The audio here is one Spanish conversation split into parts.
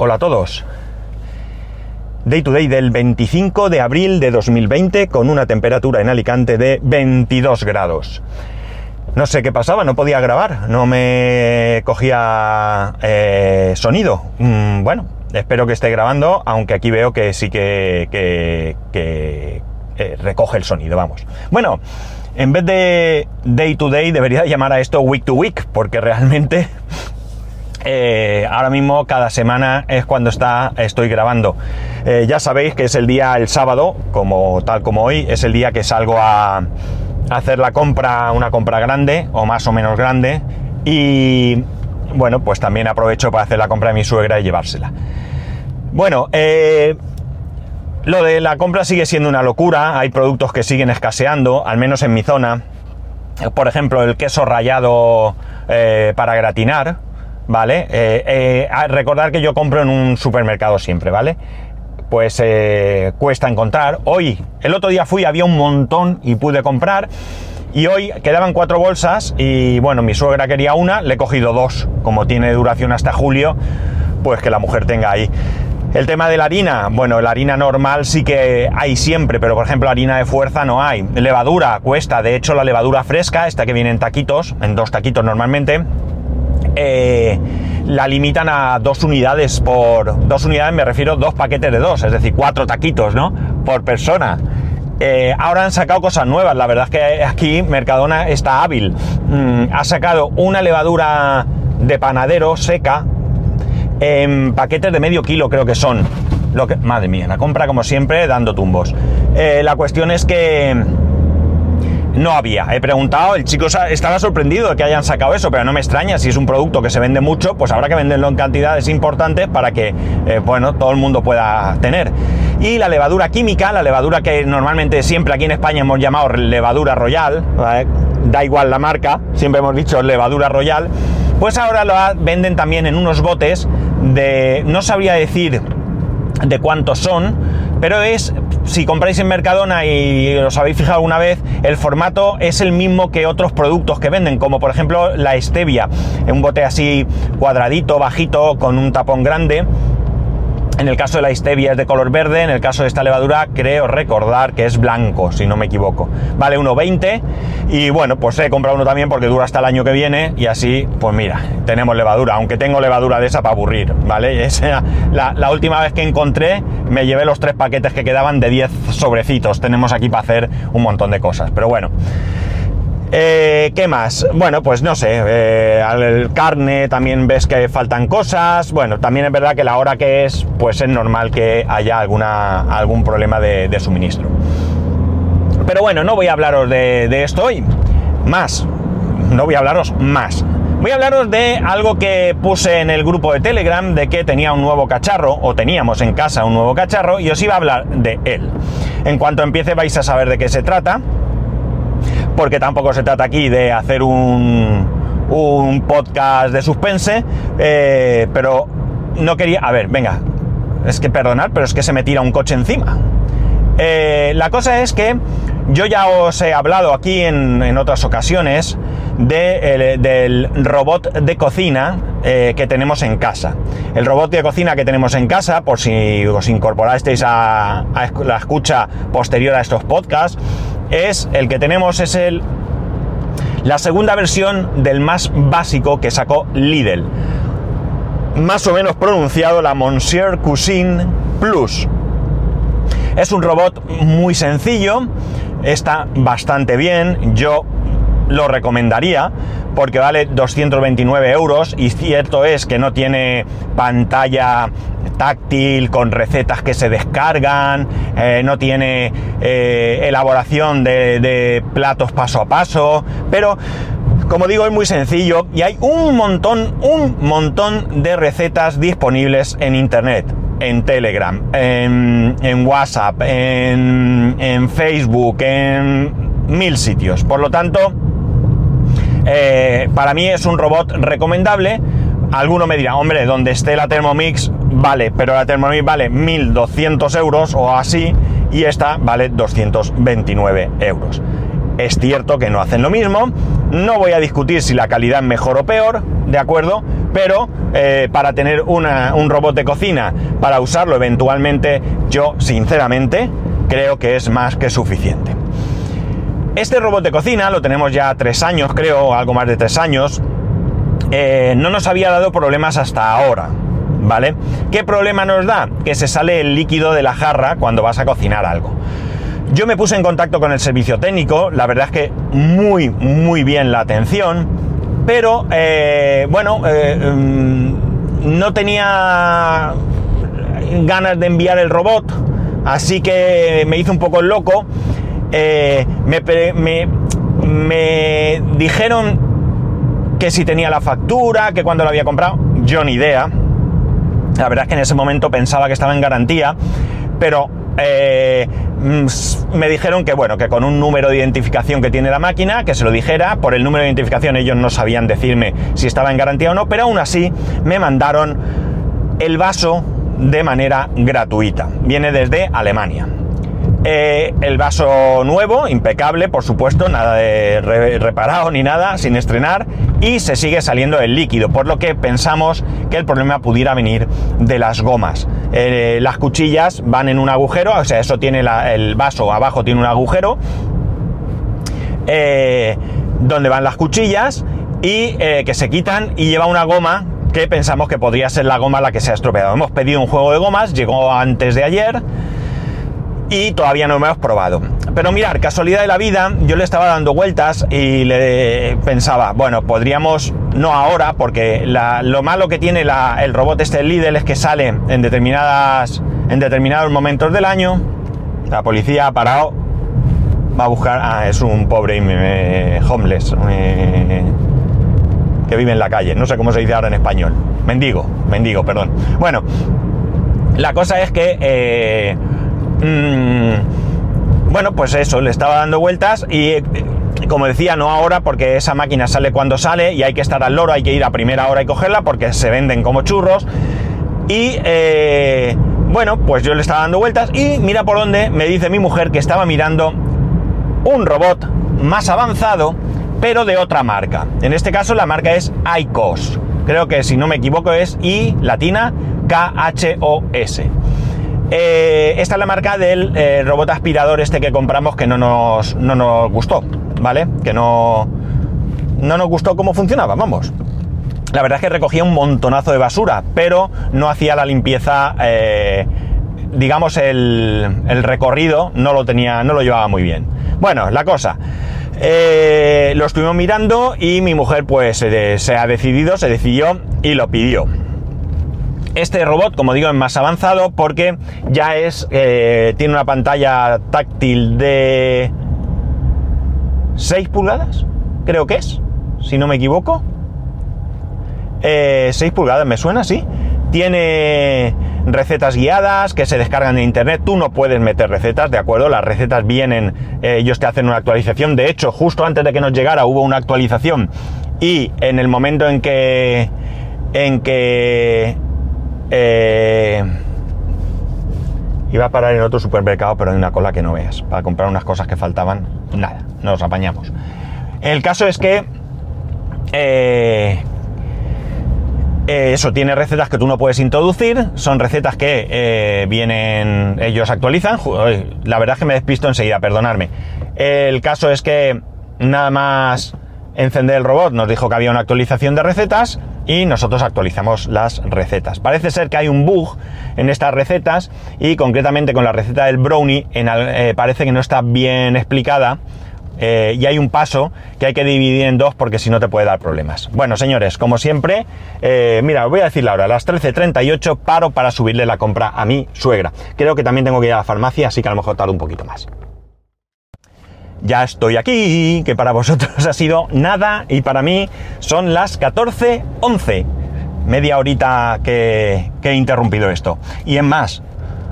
Hola a todos. Day to day del 25 de abril de 2020 con una temperatura en Alicante de 22 grados. No sé qué pasaba, no podía grabar, no me cogía eh, sonido. Mm, bueno, espero que esté grabando, aunque aquí veo que sí que, eh, recoge el sonido, vamos. Bueno, en vez de day to day debería llamar a esto week to week, porque realmente eh, ahora mismo cada semana es cuando está, estoy grabando. Eh, ya sabéis que es el día, el sábado, como tal como hoy, es el día que salgo a, hacer la compra, una compra grande o más o menos grande. Y bueno, pues también aprovecho para hacer la compra de mi suegra y llevársela. Bueno, eh, lo de la compra sigue siendo una locura. Hay productos que siguen escaseando, al menos en mi zona. Por ejemplo, el queso rallado eh, para gratinar ¿vale? Eh, eh, recordar que yo compro en un supermercado siempre, ¿vale? Pues eh, cuesta encontrar. Hoy, el otro día fui, había un montón y pude comprar. Y hoy quedaban cuatro bolsas y bueno, mi suegra quería una, le he cogido dos. Como tiene duración hasta julio, pues que la mujer tenga ahí. El tema de la harina, bueno, la harina normal sí que hay siempre, pero por ejemplo harina de fuerza no hay. Levadura cuesta, de hecho la levadura fresca, esta que viene en taquitos, en dos taquitos normalmente, eh, la limitan a dos unidades por. Dos unidades me refiero dos paquetes de dos, es decir, cuatro taquitos, ¿no? Por persona. Eh, ahora han sacado cosas nuevas, la verdad es que aquí Mercadona está hábil. Mm, ha sacado una levadura de panadero seca en paquetes de medio kilo, creo que son. Lo que, madre mía, la compra como siempre dando tumbos. Eh, la cuestión es que no había. He preguntado, el chico estaba sorprendido de que hayan sacado eso, pero no me extraña, si es un producto que se vende mucho, pues habrá que venderlo en cantidades importantes para que, eh, bueno, todo el mundo pueda tener. Y la levadura química, la levadura que normalmente siempre aquí en España hemos llamado levadura royal, da igual la marca, siempre hemos dicho levadura royal, pues ahora lo venden también en unos botes de, no sabría decir de cuántos son, pero es, si compráis en Mercadona y os habéis fijado alguna vez, el formato es el mismo que otros productos que venden, como por ejemplo la stevia, un bote así cuadradito, bajito, con un tapón grande. En el caso de la stevia es de color verde, en el caso de esta levadura creo recordar que es blanco, si no me equivoco. Vale 1,20 y bueno, pues he comprado uno también porque dura hasta el año que viene y así, pues mira, tenemos levadura, aunque tengo levadura de esa para aburrir, ¿vale? Esa, la, la última vez que encontré me llevé los tres paquetes que quedaban de 10 sobrecitos, tenemos aquí para hacer un montón de cosas, pero bueno. Eh, ¿Qué más? Bueno, pues no sé, eh, al carne también ves que faltan cosas, bueno, también es verdad que la hora que es, pues es normal que haya alguna, algún problema de, suministro. Pero bueno, no voy a hablaros de esto hoy, más, no voy a hablaros más. Voy a hablaros de algo que puse en el grupo de Telegram de que tenía un nuevo cacharro, o teníamos en casa un nuevo cacharro, y os iba a hablar de él. En cuanto empiece vais a saber de qué se trata porque tampoco se trata aquí de hacer un, un podcast de suspense, eh, pero no quería... A ver, venga, es que perdonad, pero es que se me tira un coche encima. Eh, la cosa es que yo ya os he hablado aquí en, en otras ocasiones de, el, del robot de cocina eh, que tenemos en casa. El robot de cocina que tenemos en casa, por si os incorporasteis a, a la escucha posterior a estos podcasts, es el que tenemos es el la segunda versión del más básico que sacó Lidl. Más o menos pronunciado la Monsieur Cuisine Plus. Es un robot muy sencillo, está bastante bien, yo lo recomendaría porque vale 229 euros y cierto es que no tiene pantalla táctil con recetas que se descargan, eh, no tiene eh, elaboración de, platos paso a paso, pero como digo, es muy sencillo y hay un montón, un montón de recetas disponibles en internet, en Telegram, en, WhatsApp, en, Facebook, en mil sitios. Por lo tanto, eh, para mí es un robot recomendable. Alguno me dirá, hombre, donde esté la Thermomix, vale, pero la Thermomix vale 1200 euros o así, y esta vale 229 euros. Es cierto que no hacen lo mismo, No voy a discutir si la calidad es mejor o peor, ¿de acuerdo? Pero eh, para tener un robot de cocina, para usarlo eventualmente, yo sinceramente creo que es más que suficiente. Este robot de cocina lo tenemos ya tres años, creo, algo más de tres años. Eh, no nos había dado problemas hasta ahora, ¿vale? ¿Qué problema nos da? Que se sale el líquido de la jarra cuando vas a cocinar algo. Yo me puse en contacto con el servicio técnico, la verdad es que muy, muy bien la atención, pero eh, bueno, eh, mm, no tenía ganas de enviar el robot, así que me hice un poco loco. Eh, me, dijeron que si tenía la factura, que cuando lo había comprado, yo ni idea. La verdad es que en ese momento pensaba que estaba en garantía, pero eh, mm, me dijeron que bueno, que con un número de identificación que tiene la máquina, que se lo dijera, por el número de identificación ellos no sabían decirme si estaba en garantía o no, pero aún así me mandaron el vaso de manera gratuita. Viene desde Alemania. Eh, el vaso nuevo, impecable, por supuesto, nada de reparado ni nada, sin estrenar, y se sigue saliendo el líquido, por lo que pensamos que el problema pudiera venir de las gomas. Eh, las cuchillas van en un agujero, o sea, eso tiene el vaso abajo tiene un agujero eh, donde van las cuchillas y que se quitan y lleva una goma que pensamos que podría ser la goma la que se ha estropeado. Hemos pedido un juego de gomas, llegó antes de ayer y todavía no lo hemos probado. Pero mirar, casualidad de la vida, yo le estaba dando vueltas y le pensaba, bueno, podríamos, no ahora, porque lo malo que tiene el robot este Lidl es que sale en determinadas en determinados momentos del año. La policía ha parado, va a buscar, ah, es un pobre homeless que vive en la calle, no sé cómo se dice ahora en español, mendigo, mendigo, perdón. Bueno, la cosa es que eh, Mm, bueno, pues eso, le estaba dando vueltas y eh, como decía, no ahora porque esa máquina sale cuando sale y hay que estar al loro, hay que ir a primera hora y cogerla porque se venden como churros. Y eh, bueno, pues yo le estaba dando vueltas y mira por dónde me dice mi mujer que estaba mirando un robot más avanzado, pero de otra marca. En este caso la marca es ICOS. Creo que si no me equivoco es I latina K-H-O-S. Eh, esta es la marca del eh, robot aspirador este que compramos que no nos, no nos gustó, ¿vale? Que no, no nos gustó cómo funcionaba, vamos. La verdad es que recogía un montonazo de basura, pero no hacía la limpieza, eh, digamos, el, el, recorrido no lo tenía, no lo llevaba muy bien. Bueno, la cosa. lo estuvimos mirando y mi mujer pues se ha decidido, se decidió y lo pidió. Este robot, como digo, es más avanzado porque ya es. Eh, tiene una pantalla táctil de 6 pulgadas, creo que es, si no me equivoco. 6 eh, pulgadas, me suena, sí. Tiene recetas guiadas que se descargan de internet. Tú no puedes meter recetas, ¿de acuerdo? Las recetas vienen, eh, ellos te hacen una actualización. De hecho, justo antes de que nos llegara hubo una actualización y en el momento en que en que eh, iba a parar en otro supermercado, pero hay una cola que no veas. Para comprar unas cosas que faltaban, nada, nos apañamos. El caso es que eh, eh, eso tiene recetas que tú no puedes introducir, son recetas que vienen, ellos actualizan. La verdad es que me despisto enseguida, perdonadme. El caso es que nada más encender el robot nos dijo que había una actualización de recetas y nosotros actualizamos las recetas. Parece ser que hay un bug en estas recetas y concretamente con la receta del brownie eh, parece que no está bien explicada. Eh, y hay un paso que hay que dividir en dos porque si no te puede dar problemas. Bueno, señores, como siempre, eh, mira, os voy a decir ahora, a las 13.38 paro para subirle la compra a mi suegra. Creo que también tengo que ir a la farmacia, así que a lo mejor tardo un poquito más ya estoy aquí, que para vosotros ha sido nada y para mí son las 14.11. Media horita que, he interrumpido esto. Y en más,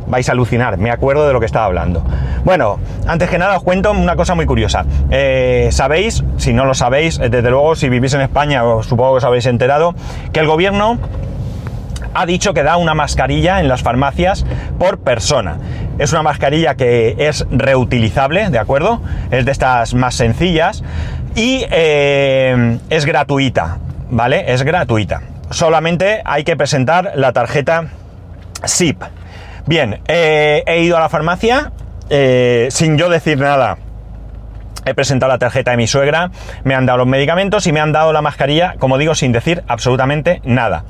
vais a alucinar, me acuerdo de lo que estaba hablando. Bueno, antes que nada os cuento una cosa muy curiosa. Eh, sabéis, si no lo sabéis, eh, desde luego si vivís en España, os supongo que os habéis enterado, que el gobierno ha dicho que da una mascarilla en las farmacias por persona. Es una mascarilla que es reutilizable, ¿de acuerdo? Es de estas más sencillas y eh, es gratuita, ¿vale? Es gratuita. Solamente hay que presentar la tarjeta SIP. Bien, eh, he ido a la farmacia eh, sin yo decir nada. He presentado la tarjeta de mi suegra, me han dado los medicamentos y me han dado la mascarilla, como digo, sin decir absolutamente nada.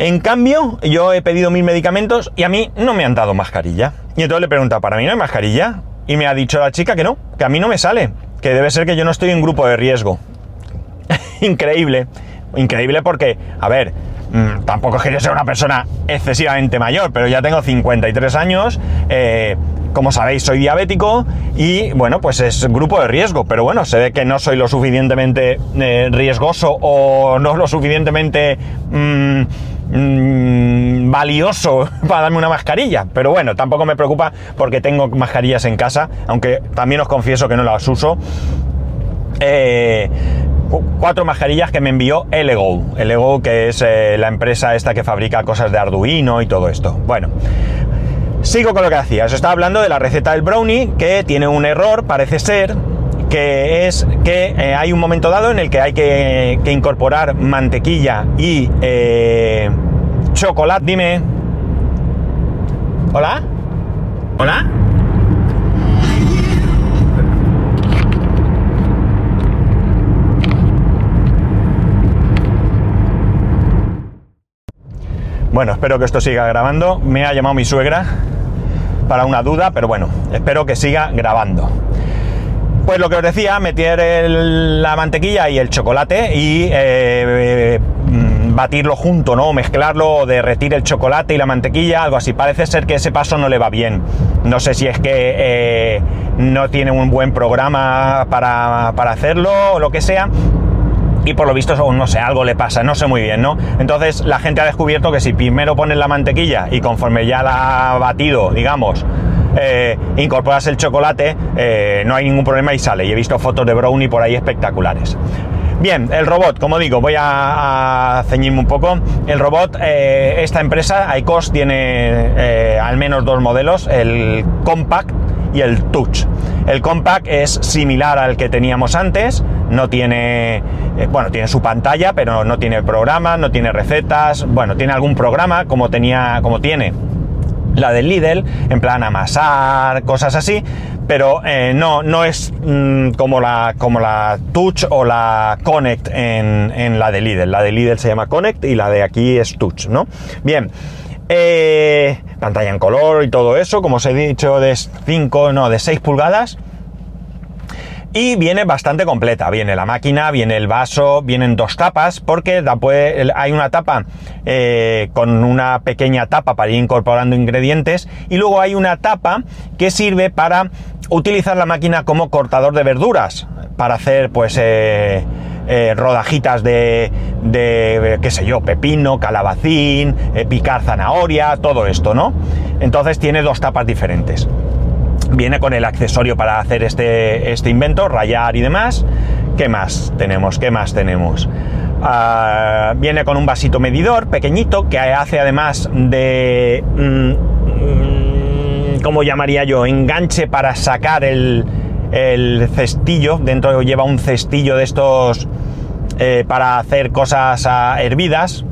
En cambio, yo he pedido mis medicamentos y a mí no me han dado mascarilla. Y entonces le he preguntado, ¿para mí no hay mascarilla? Y me ha dicho la chica que no, que a mí no me sale, que debe ser que yo no estoy en grupo de riesgo. Increíble. Increíble porque, a ver, mmm, tampoco es que yo sea una persona excesivamente mayor, pero ya tengo 53 años, eh, como sabéis soy diabético y bueno, pues es grupo de riesgo, pero bueno, se ve que no soy lo suficientemente eh, riesgoso o no lo suficientemente... Mmm, mmm, valioso para darme una mascarilla. Pero bueno, tampoco me preocupa porque tengo mascarillas en casa, aunque también os confieso que no las uso. Eh, cuatro mascarillas que me envió Elego. Elego, que es eh, la empresa esta que fabrica cosas de Arduino y todo esto. Bueno. Sigo con lo que hacía. Os estaba hablando de la receta del brownie, que tiene un error, parece ser, que es que eh, hay un momento dado en el que hay que, incorporar mantequilla y eh, chocolate. Dime. ¿Hola? ¿Hola? Bueno, espero que esto siga grabando. Me ha llamado mi suegra para una duda, pero bueno, espero que siga grabando. Pues lo que os decía, meter la mantequilla y el chocolate y eh, batirlo junto, ¿no? Mezclarlo, derretir el chocolate y la mantequilla, algo así. Parece ser que ese paso no le va bien. No sé si es que eh, no tiene un buen programa para, para hacerlo o lo que sea, y por lo visto, no sé, algo le pasa, no sé muy bien, ¿no? Entonces la gente ha descubierto que si primero pones la mantequilla y conforme ya la ha batido, digamos, eh, incorporas el chocolate, eh, no hay ningún problema y sale. Y he visto fotos de brownie por ahí espectaculares. Bien, el robot, como digo, voy a, ceñirme un poco. El robot, eh, esta empresa, ICOS, tiene al menos dos modelos, el Compact y el Touch. El Compact es similar al que teníamos antes, no tiene, bueno, tiene su pantalla, pero no tiene programa, no tiene recetas, bueno, tiene algún programa como tenía, como tiene la del Lidl, en plan amasar, cosas así, pero eh, no, no es mmm, como, la, como la Touch o la Connect en, en, la de Lidl. La de Lidl se llama Connect y la de aquí es Touch, ¿no? Bien. Eh, pantalla en color y todo eso, como os he dicho, de 5, no, de 6 pulgadas. Y viene bastante completa. Viene la máquina, viene el vaso, vienen dos tapas, porque hay una tapa eh, con una pequeña tapa para ir incorporando ingredientes. Y luego hay una tapa que sirve para utilizar la máquina como cortador de verduras. Para hacer, pues, eh, eh, rodajitas de, qué sé yo, pepino, calabacín, picar zanahoria, todo esto, ¿no? Entonces tiene dos tapas diferentes viene con el accesorio para hacer este, este invento, rayar y demás. ¿Qué más tenemos? ¿Qué más tenemos? Uh, viene con un vasito medidor pequeñito que hace además de... Mm, ¿Cómo llamaría yo? Enganche para sacar el, el cestillo. Dentro lleva un cestillo de estos eh, para hacer cosas uh, hervidas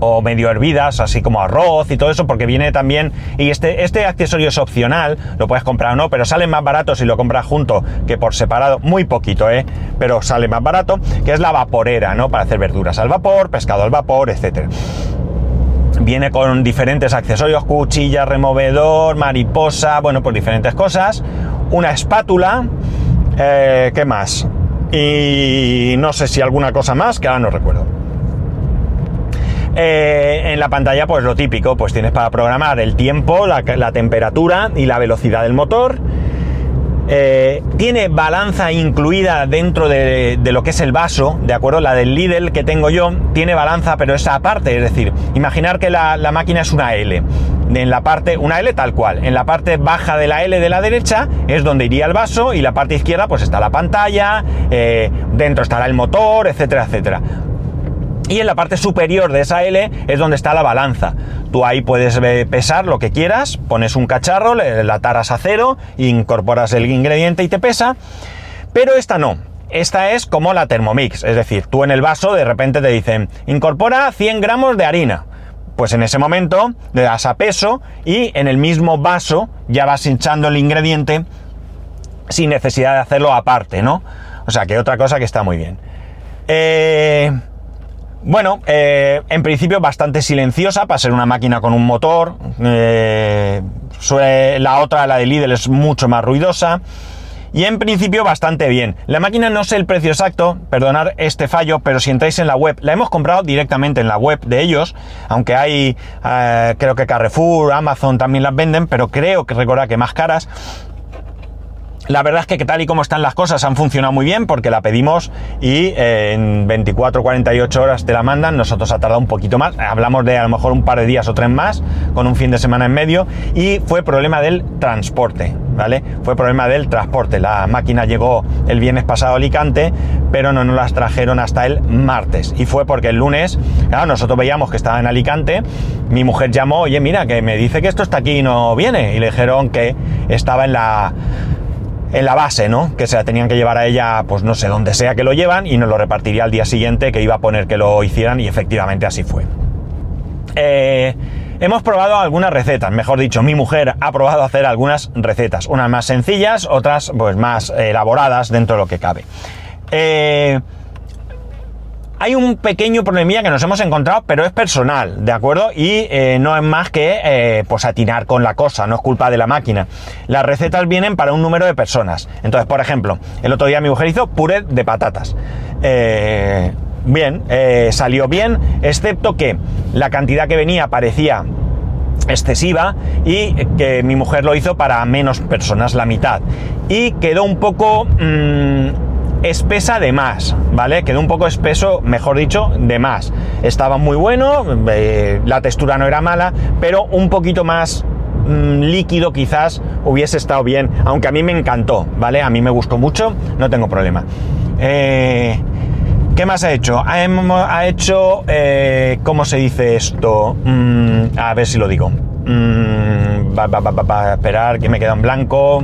o medio hervidas, así como arroz y todo eso, porque viene también, y este, este accesorio es opcional, lo puedes comprar o no, pero sale más barato si lo compras junto que por separado, muy poquito, ¿eh? Pero sale más barato, que es la vaporera, ¿no? Para hacer verduras al vapor, pescado al vapor, etcétera. Viene con diferentes accesorios, cuchilla, removedor, mariposa, bueno, pues diferentes cosas. Una espátula, eh, ¿qué más? Y no sé si alguna cosa más, que ahora no recuerdo. Eh, en la pantalla, pues lo típico, pues tienes para programar el tiempo, la, temperatura y la velocidad del motor. Eh, tiene balanza incluida dentro de, lo que es el vaso, ¿de acuerdo? La del Lidl que tengo yo tiene balanza, pero esa aparte, es decir, imaginar que la, la, máquina es una L. En la parte, una L tal cual, en la parte baja de la L de la derecha es donde iría el vaso y la parte izquierda pues está la pantalla, eh, dentro estará el motor, etcétera, etcétera. Y en la parte superior de esa L es donde está la balanza. Tú ahí puedes pesar lo que quieras, pones un cacharro, la taras a cero, incorporas el ingrediente y te pesa. Pero esta no. esta es como la Thermomix, es decir, tú en el vaso de repente te dicen, incorpora 100 gramos de harina. Pues en ese momento le das a peso y en el mismo vaso ya vas hinchando el ingrediente sin necesidad de hacerlo aparte, ¿no? O sea que otra cosa que está muy bien. Eh, bueno, eh, en principio bastante silenciosa para ser una máquina con un motor. Eh, la otra, la de Lidl, es mucho más ruidosa. Y en principio bastante bien. La máquina no sé el precio exacto, perdonad este fallo, pero si entráis en la web, la hemos comprado directamente en la web de ellos, aunque hay, eh, creo que Carrefour, Amazon también las venden, pero creo que recordad que más caras. La verdad es que tal y como están las cosas han funcionado muy bien porque la pedimos y eh, en 24 48 horas te la mandan. Nosotros ha tardado un poquito más. Hablamos de a lo mejor un par de días o tres más con un fin de semana en medio y fue problema del transporte, ¿vale? Fue problema del transporte. La máquina llegó el viernes pasado a Alicante, pero no nos las trajeron hasta el martes. Y fue porque el lunes, claro, nosotros veíamos que estaba en Alicante. Mi mujer llamó, oye, mira, que me dice que esto está aquí y no viene. Y le dijeron que estaba en la en la base, ¿no? Que se la tenían que llevar a ella, pues no sé, donde sea que lo llevan y nos lo repartiría al día siguiente, que iba a poner que lo hicieran y efectivamente así fue. Eh, hemos probado algunas recetas, mejor dicho, mi mujer ha probado hacer algunas recetas, unas más sencillas, otras pues más elaboradas dentro de lo que cabe. Eh, hay un pequeño problemilla que nos hemos encontrado, pero es personal, ¿de acuerdo? Y eh, no es más que eh, pues atinar con la cosa, no es culpa de la máquina. Las recetas vienen para un número de personas. Entonces, por ejemplo, el otro día mi mujer hizo puré de patatas. Eh, bien, salió bien, excepto que la cantidad que venía parecía excesiva y que mi mujer lo hizo para menos personas, la mitad. Y quedó un poco... Mm, espesa de más, ¿vale? Quedó un poco espeso, mejor dicho, de más. Estaba muy bueno, eh, la textura no era mala, pero un poquito más mm, líquido quizás hubiese estado bien, aunque a mí me encantó, ¿vale? A mí me gustó mucho, no tengo problema. Eh, ¿Qué más ha hecho? Ha, hecho, eh, ¿cómo se dice esto? Mm, a ver si lo digo. Mm, esperar que me queda en blanco.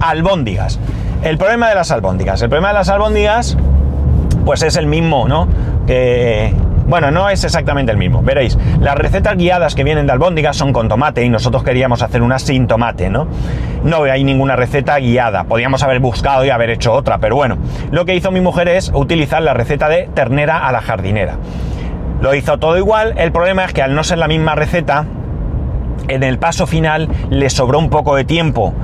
Albóndigas. El problema de las albóndigas. El problema de las albóndigas, pues es el mismo, ¿no? Que. Bueno, no es exactamente el mismo. Veréis, las recetas guiadas que vienen de albóndigas son con tomate y nosotros queríamos hacer una sin tomate, ¿no? No hay ninguna receta guiada. Podríamos haber buscado y haber hecho otra, pero bueno. Lo que hizo mi mujer es utilizar la receta de ternera a la jardinera. Lo hizo todo igual. El problema es que al no ser la misma receta, en el paso final le sobró un poco de tiempo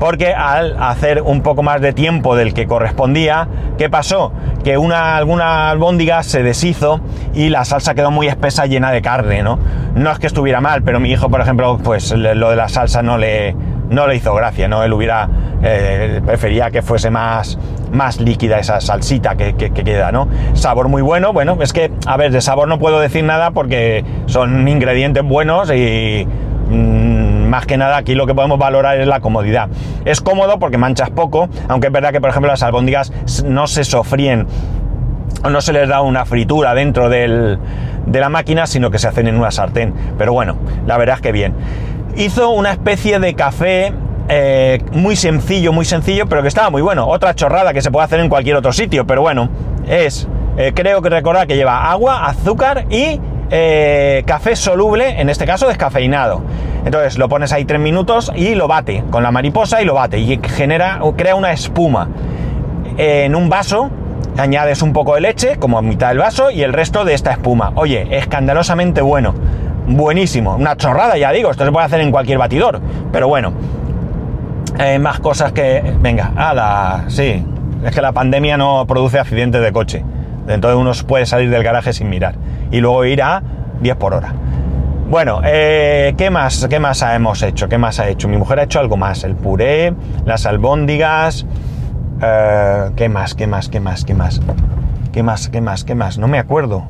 porque al hacer un poco más de tiempo del que correspondía, ¿qué pasó? Que una, alguna albóndiga se deshizo y la salsa quedó muy espesa llena de carne, ¿no? No es que estuviera mal, pero mi hijo, por ejemplo, pues lo de la salsa no le, no le hizo gracia, ¿no? Él hubiera, eh, prefería que fuese más, más líquida esa salsita que, queda, ¿no? Sabor muy bueno, bueno, es que, a ver, de sabor no puedo decir nada porque son ingredientes buenos y... Mm, más que nada aquí lo que podemos valorar es la comodidad. Es cómodo porque manchas poco, aunque es verdad que por ejemplo las albóndigas no se sofríen o no se les da una fritura dentro de la máquina, sino que se hacen en una sartén. Pero bueno, la verdad es que bien. Hizo una especie de café eh, muy sencillo, muy sencillo, pero que estaba muy bueno. Otra chorrada que se puede hacer en cualquier otro sitio, pero bueno, es, eh, creo que recordar que lleva agua, azúcar y eh, café soluble, en este caso descafeinado. Entonces lo pones ahí tres minutos y lo bate con la mariposa y lo bate y genera, crea una espuma. En un vaso añades un poco de leche, como a mitad del vaso, y el resto de esta espuma. Oye, escandalosamente bueno. Buenísimo. Una chorrada, ya digo, esto se puede hacer en cualquier batidor. Pero bueno. Eh, más cosas que. Venga, la Sí. Es que la pandemia no produce accidentes de coche. Entonces uno puede salir del garaje sin mirar. Y luego ir a 10 por hora. Bueno, eh, ¿qué más? ¿Qué más hemos hecho? ¿Qué más ha hecho? Mi mujer ha hecho algo más. El puré, las albóndigas. Eh, ¿Qué más? ¿Qué más? ¿Qué más? ¿Qué más? ¿Qué más? ¿Qué más? ¿Qué más? No me acuerdo.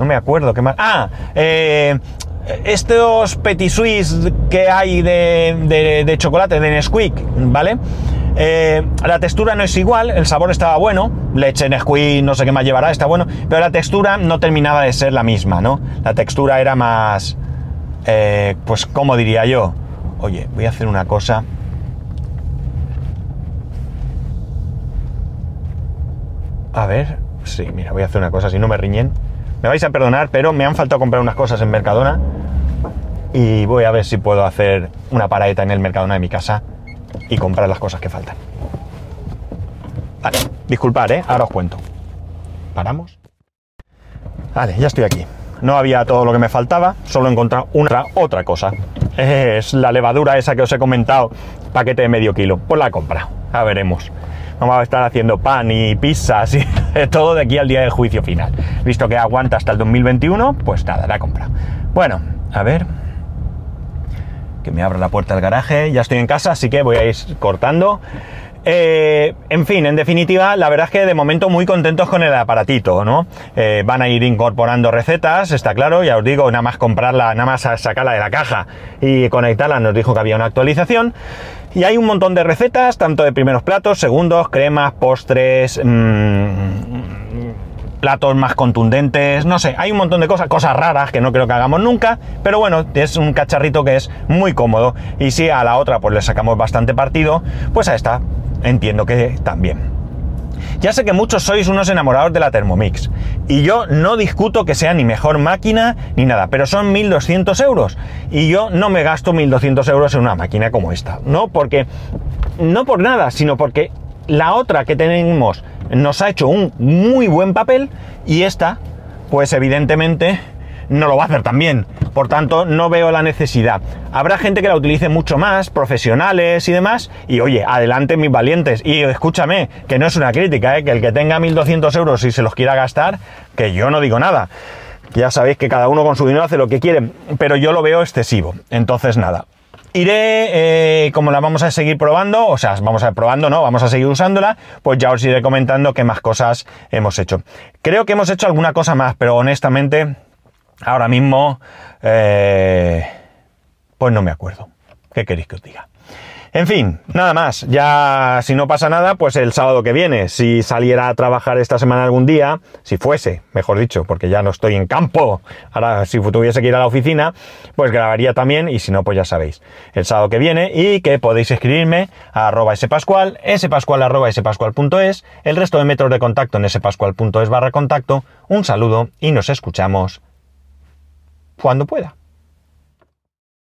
No me acuerdo. ¿Qué más? Ah, eh, estos petit suisse que hay de, de chocolate, de Nesquik, ¿vale? Eh, la textura no es igual, el sabor estaba bueno, leche Nesquik, no sé qué más llevará, está bueno, pero la textura no terminaba de ser la misma, ¿no? La textura era más, eh, pues, ¿cómo diría yo? Oye, voy a hacer una cosa. A ver, sí, mira, voy a hacer una cosa, si no me riñen. Me vais a perdonar, pero me han faltado comprar unas cosas en Mercadona y voy a ver si puedo hacer una paraeta en el Mercadona de mi casa y comprar las cosas que faltan. Vale, disculpad, ¿eh? Ahora os cuento. ¿Paramos? Vale, ya estoy aquí. No había todo lo que me faltaba, solo he encontrado una otra cosa. Es la levadura esa que os he comentado, paquete de medio kilo. Pues la he comprado, ya veremos. Vamos a estar haciendo pan y pizzas y todo de aquí al día del juicio final. Visto que aguanta hasta el 2021, pues nada, la he comprado. Bueno, a ver. Me abra la puerta del garaje. Ya estoy en casa, así que voy a ir cortando. Eh, en fin, en definitiva, la verdad es que de momento muy contentos con el aparatito, ¿no? Eh, van a ir incorporando recetas, está claro, ya os digo, nada más comprarla, nada más sacarla de la caja y conectarla, nos dijo que había una actualización. Y hay un montón de recetas, tanto de primeros platos, segundos, cremas, postres, mmm, platos más contundentes, no sé, hay un montón de cosas, cosas raras que no creo que hagamos nunca, pero bueno, es un cacharrito que es muy cómodo. Y si a la otra pues le sacamos bastante partido, pues a esta entiendo que también. Ya sé que muchos sois unos enamorados de la Thermomix y yo no discuto que sea ni mejor máquina ni nada, pero son 1.200 euros y yo no me gasto 1.200 euros en una máquina como esta, no porque no por nada, sino porque la otra que tenemos nos ha hecho un muy buen papel y esta, pues evidentemente no lo va a hacer también. Por tanto, no veo la necesidad. Habrá gente que la utilice mucho más, profesionales y demás. Y oye, adelante mis valientes. Y escúchame, que no es una crítica, ¿eh? que el que tenga 1.200 euros y se los quiera gastar, que yo no digo nada. Ya sabéis que cada uno con su dinero hace lo que quiere, pero yo lo veo excesivo. Entonces, nada. Iré, eh, como la vamos a seguir probando, o sea, vamos a ir probando, ¿no? Vamos a seguir usándola, pues ya os iré comentando qué más cosas hemos hecho. Creo que hemos hecho alguna cosa más, pero honestamente Ahora mismo, eh, pues no me acuerdo. ¿Qué queréis que os diga? En fin, nada más. Ya si no pasa nada, pues el sábado que viene, si saliera a trabajar esta semana algún día, si fuese, mejor dicho, porque ya no estoy en campo, ahora si tuviese que ir a la oficina, pues grabaría también y si no, pues ya sabéis, el sábado que viene y que podéis escribirme a arroba spascual, spascual arroba spascual.es, el resto de métodos de contacto en spascual.es barra contacto. Un saludo y nos escuchamos cuando pueda.